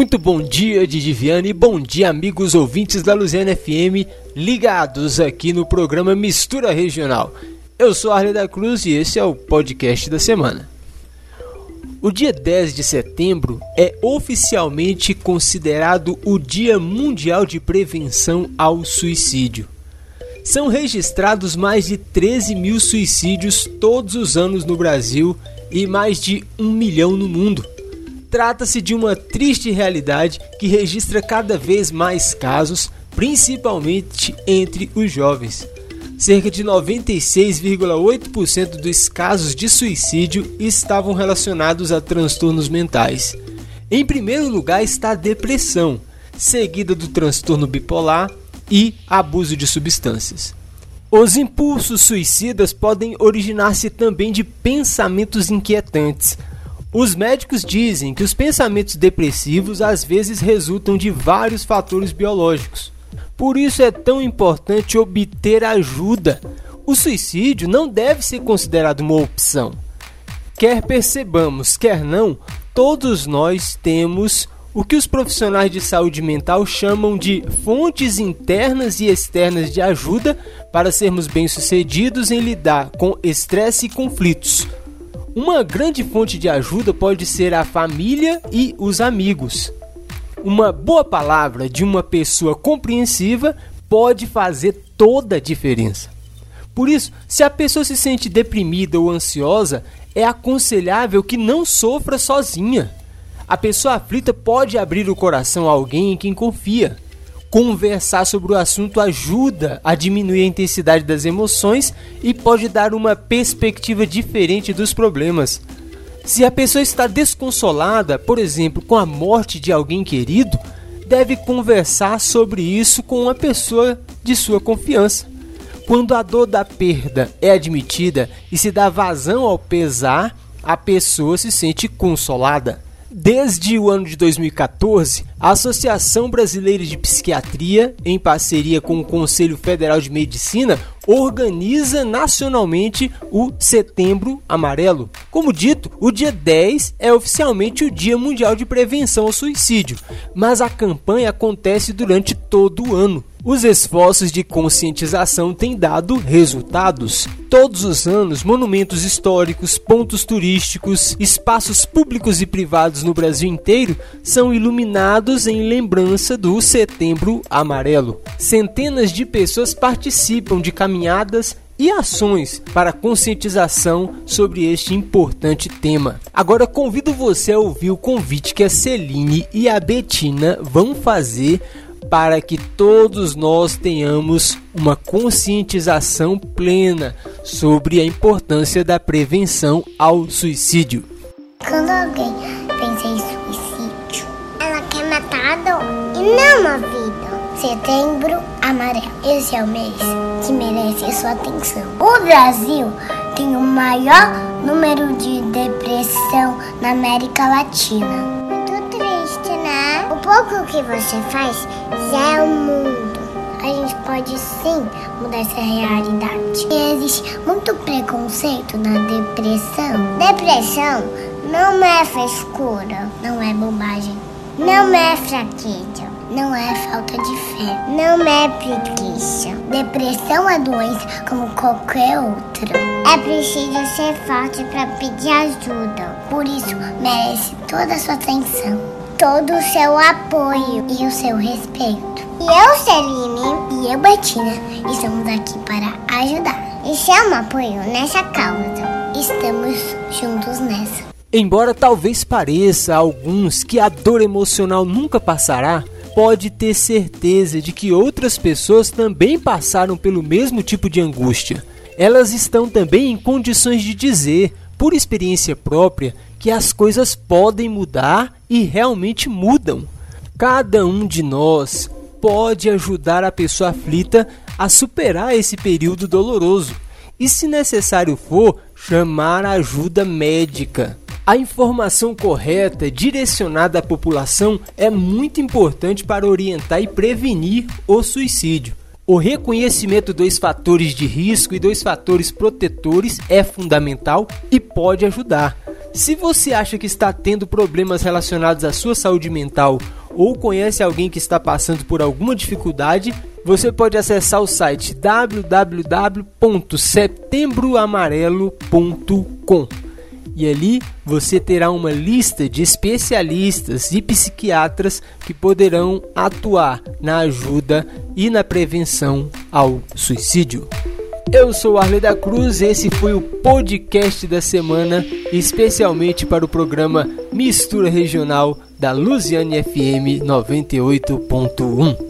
Muito bom dia, Didi Viane, bom dia, amigos ouvintes da Luziana FM, ligados aqui no programa Mistura Regional. Eu sou Arley da Cruz e esse é o podcast da semana. O dia 10 de setembro é oficialmente considerado o Dia Mundial de Prevenção ao Suicídio. São registrados mais de 13 mil suicídios todos os anos no Brasil e mais de um milhão no mundo. Trata-se de uma triste realidade que registra cada vez mais casos, principalmente entre os jovens. Cerca de 96,8% dos casos de suicídio estavam relacionados a transtornos mentais. Em primeiro lugar está a depressão, seguida do transtorno bipolar e abuso de substâncias. Os impulsos suicidas podem originar-se também de pensamentos inquietantes, os médicos dizem que os pensamentos depressivos às vezes resultam de vários fatores biológicos. Por isso é tão importante obter ajuda. O suicídio não deve ser considerado uma opção. Quer percebamos, quer não, todos nós temos o que os profissionais de saúde mental chamam de fontes internas e externas de ajuda para sermos bem-sucedidos em lidar com estresse e conflitos. Uma grande fonte de ajuda pode ser a família e os amigos. Uma boa palavra de uma pessoa compreensiva pode fazer toda a diferença. Por isso, se a pessoa se sente deprimida ou ansiosa, é aconselhável que não sofra sozinha. A pessoa aflita pode abrir o coração a alguém em quem confia Conversar sobre o assunto ajuda a diminuir a intensidade das emoções e pode dar uma perspectiva diferente dos problemas. Se a pessoa está desconsolada, por exemplo, com a morte de alguém querido, deve conversar sobre isso com uma pessoa de sua confiança. Quando a dor da perda é admitida e se dá vazão ao pesar, a pessoa se sente consolada. Desde o ano de 2014, a Associação Brasileira de Psiquiatria, em parceria com o Conselho Federal de Medicina, organiza nacionalmente o Setembro Amarelo. Como dito, o dia 10 é oficialmente o Dia Mundial de Prevenção ao Suicídio, mas a campanha acontece durante todo o ano. Os esforços de conscientização têm dado resultados. Todos os anos, monumentos históricos, pontos turísticos, espaços públicos e privados no Brasil inteiro são iluminados em lembrança do Setembro Amarelo. Centenas de pessoas participam de caminhadas e ações para conscientização sobre este importante tema. Agora convido você a ouvir o convite que a Celine e a Betina vão fazer para que todos nós tenhamos uma conscientização plena sobre a importância da prevenção ao suicídio. Quando alguém pensa em suicídio, ela quer matar a dor e não a vida. Setembro Amarelo. Esse é o mês que merece a sua atenção. O Brasil tem o maior número de depressão na América Latina pouco que você faz já é o mundo. A gente pode sim mudar essa realidade. E existe muito preconceito na depressão. Depressão não é frescura, não é bobagem, não é fraqueza, não é falta de fé, não é preguiça. Depressão é doença como qualquer outra. É preciso ser forte para pedir ajuda. Por isso, merece toda a sua atenção todo o seu apoio e o seu respeito. E eu, Celine, e eu, Betina, estamos aqui para ajudar. E se um apoio nessa causa, estamos juntos nessa. Embora talvez pareça a alguns que a dor emocional nunca passará, pode ter certeza de que outras pessoas também passaram pelo mesmo tipo de angústia. Elas estão também em condições de dizer, por experiência própria, que as coisas podem mudar e realmente mudam. Cada um de nós pode ajudar a pessoa aflita a superar esse período doloroso e, se necessário for, chamar ajuda médica. A informação correta direcionada à população é muito importante para orientar e prevenir o suicídio. O reconhecimento dos fatores de risco e dos fatores protetores é fundamental e pode ajudar. Se você acha que está tendo problemas relacionados à sua saúde mental ou conhece alguém que está passando por alguma dificuldade, você pode acessar o site www.setembroamarelo.com e ali você terá uma lista de especialistas e psiquiatras que poderão atuar na ajuda e na prevenção ao suicídio. Eu sou Arley da Cruz, esse foi o podcast da semana, especialmente para o programa Mistura Regional da Luziane FM 98.1.